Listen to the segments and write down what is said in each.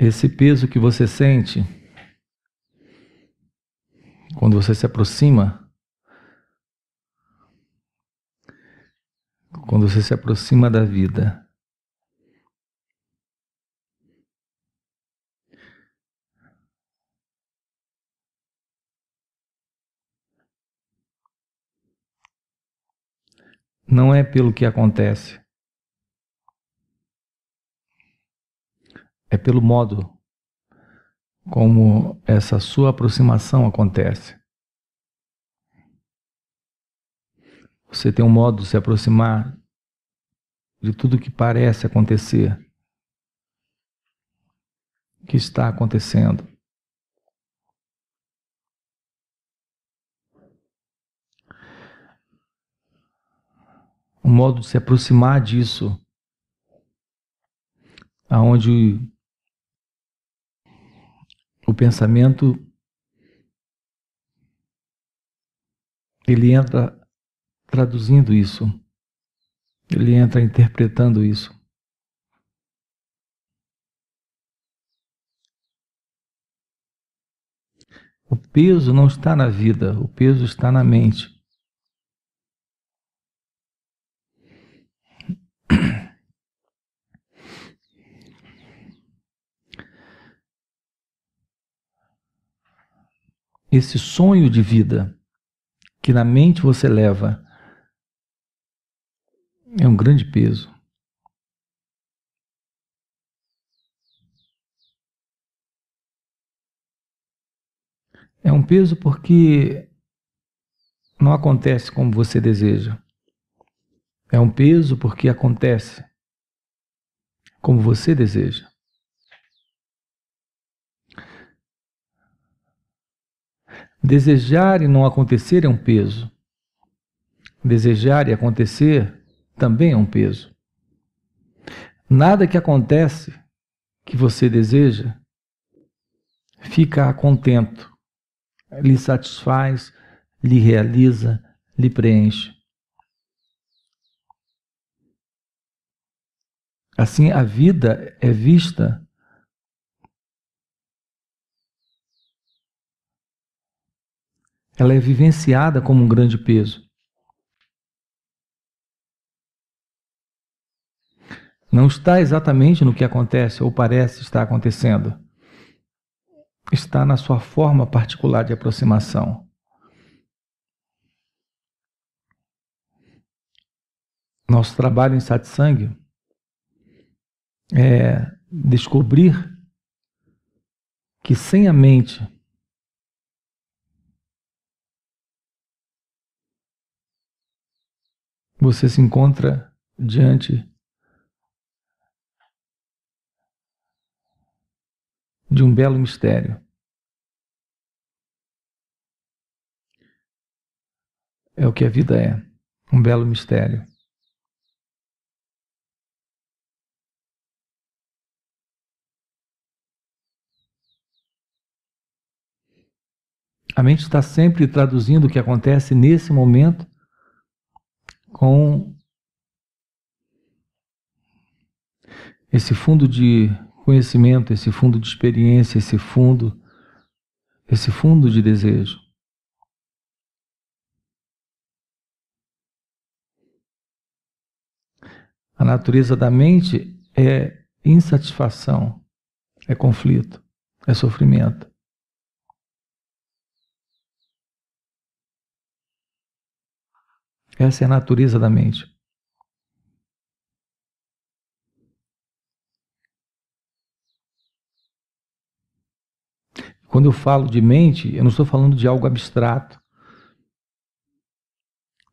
esse peso que você sente quando você se aproxima, quando você se aproxima da vida. Não é pelo que acontece, é pelo modo como essa sua aproximação acontece. Você tem um modo de se aproximar de tudo que parece acontecer, que está acontecendo. Um modo de se aproximar disso, aonde o pensamento ele entra traduzindo isso, ele entra interpretando isso. O peso não está na vida, o peso está na mente. Esse sonho de vida que na mente você leva é um grande peso. É um peso porque não acontece como você deseja. É um peso porque acontece como você deseja. Desejar e não acontecer é um peso. Desejar e acontecer também é um peso. Nada que acontece que você deseja fica contento, lhe satisfaz, lhe realiza, lhe preenche. Assim, a vida é vista ela é vivenciada como um grande peso. Não está exatamente no que acontece ou parece estar acontecendo. Está na sua forma particular de aproximação. Nosso trabalho em satsang é descobrir que sem a mente você se encontra diante de um belo mistério. É o que a vida é, um belo mistério. A mente está sempre traduzindo o que acontece nesse momento com esse fundo de conhecimento, esse fundo de experiência, esse fundo, esse fundo de desejo. A natureza da mente é insatisfação, é conflito, é sofrimento. Essa é a natureza da mente. Quando eu falo de mente, eu não estou falando de algo abstrato.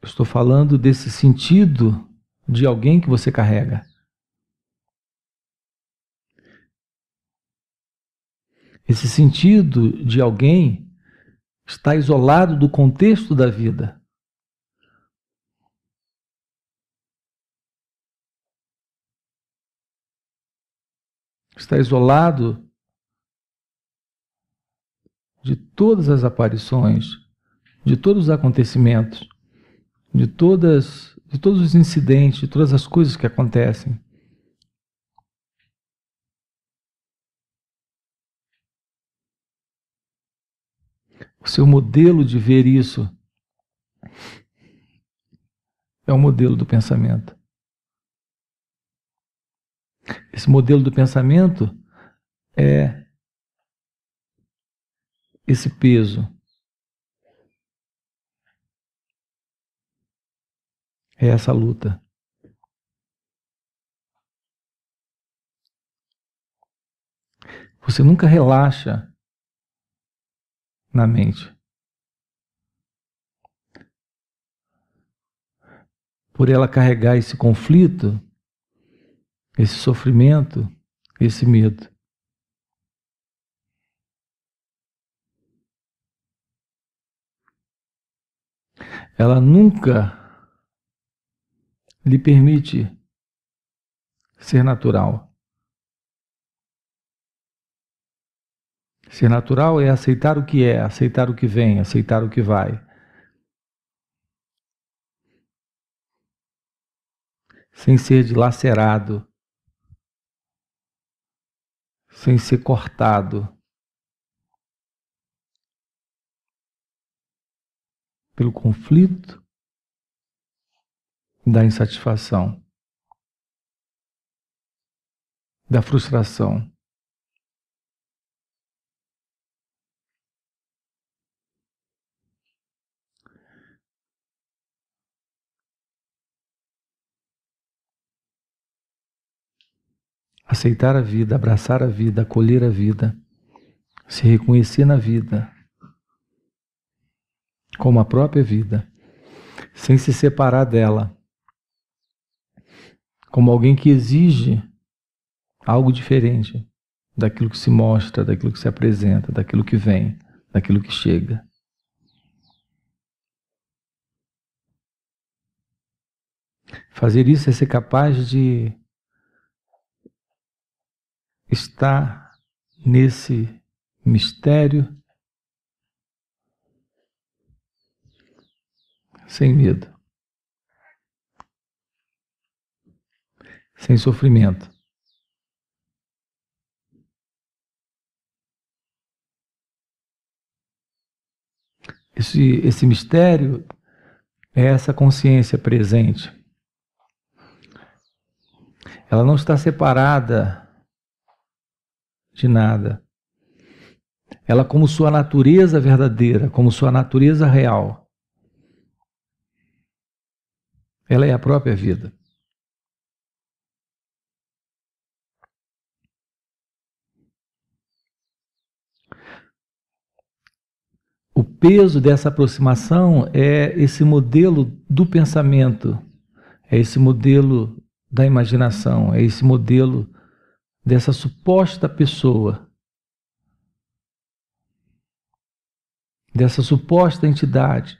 Eu estou falando desse sentido de alguém que você carrega. Esse sentido de alguém está isolado do contexto da vida. está isolado de todas as aparições, de todos os acontecimentos, de todas, de todos os incidentes, de todas as coisas que acontecem. O seu modelo de ver isso é o modelo do pensamento. Esse modelo do pensamento é esse peso. É essa luta. Você nunca relaxa na mente. Por ela carregar esse conflito, esse sofrimento, esse medo. Ela nunca lhe permite ser natural. Ser natural é aceitar o que é, aceitar o que vem, aceitar o que vai. Sem ser dilacerado, sem ser cortado pelo conflito da insatisfação, da frustração. Aceitar a vida, abraçar a vida, acolher a vida, se reconhecer na vida como a própria vida, sem se separar dela, como alguém que exige algo diferente daquilo que se mostra, daquilo que se apresenta, daquilo que vem, daquilo que chega. Fazer isso é ser capaz de está nesse mistério sem medo, sem sofrimento. Esse, esse mistério é essa consciência presente. Ela não está separada de nada. Ela, como sua natureza verdadeira, como sua natureza real, ela é a própria vida. O peso dessa aproximação é esse modelo do pensamento, é esse modelo da imaginação, é esse modelo dessa suposta pessoa, dessa suposta entidade,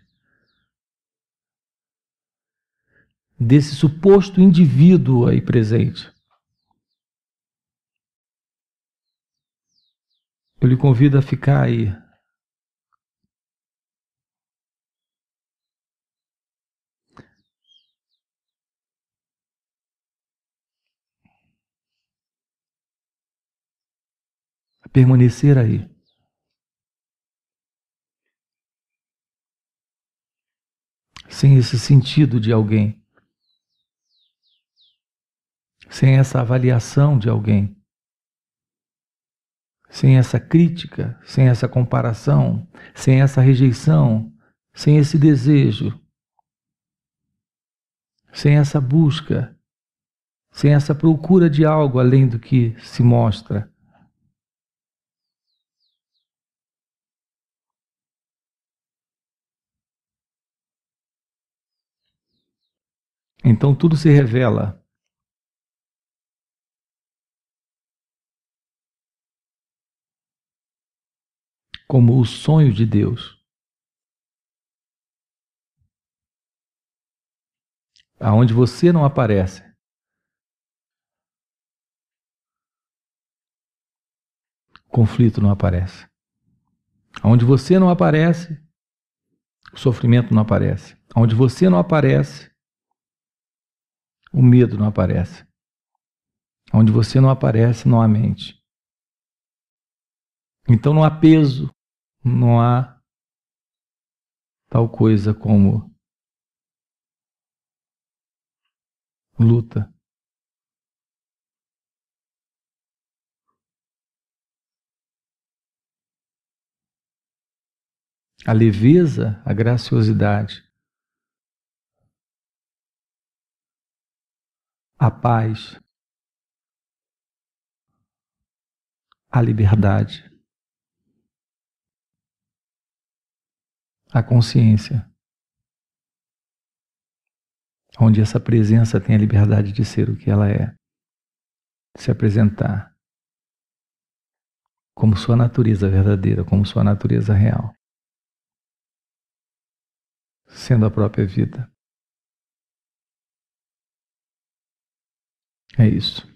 desse suposto indivíduo aí presente. Eu lhe convido a ficar aí. Permanecer aí. Sem esse sentido de alguém, sem essa avaliação de alguém, sem essa crítica, sem essa comparação, sem essa rejeição, sem esse desejo, sem essa busca, sem essa procura de algo além do que se mostra. Então tudo se revela. Como o sonho de Deus. Aonde você não aparece. conflito não aparece. Onde você não aparece, o sofrimento não aparece. Onde você não aparece, o medo não aparece. Onde você não aparece, não há mente. Então não há peso, não há tal coisa como luta. A leveza, a graciosidade, a paz, a liberdade, a consciência, onde essa presença tem a liberdade de ser o que ela é, se apresentar como sua natureza verdadeira, como sua natureza real, sendo a própria vida. É isso.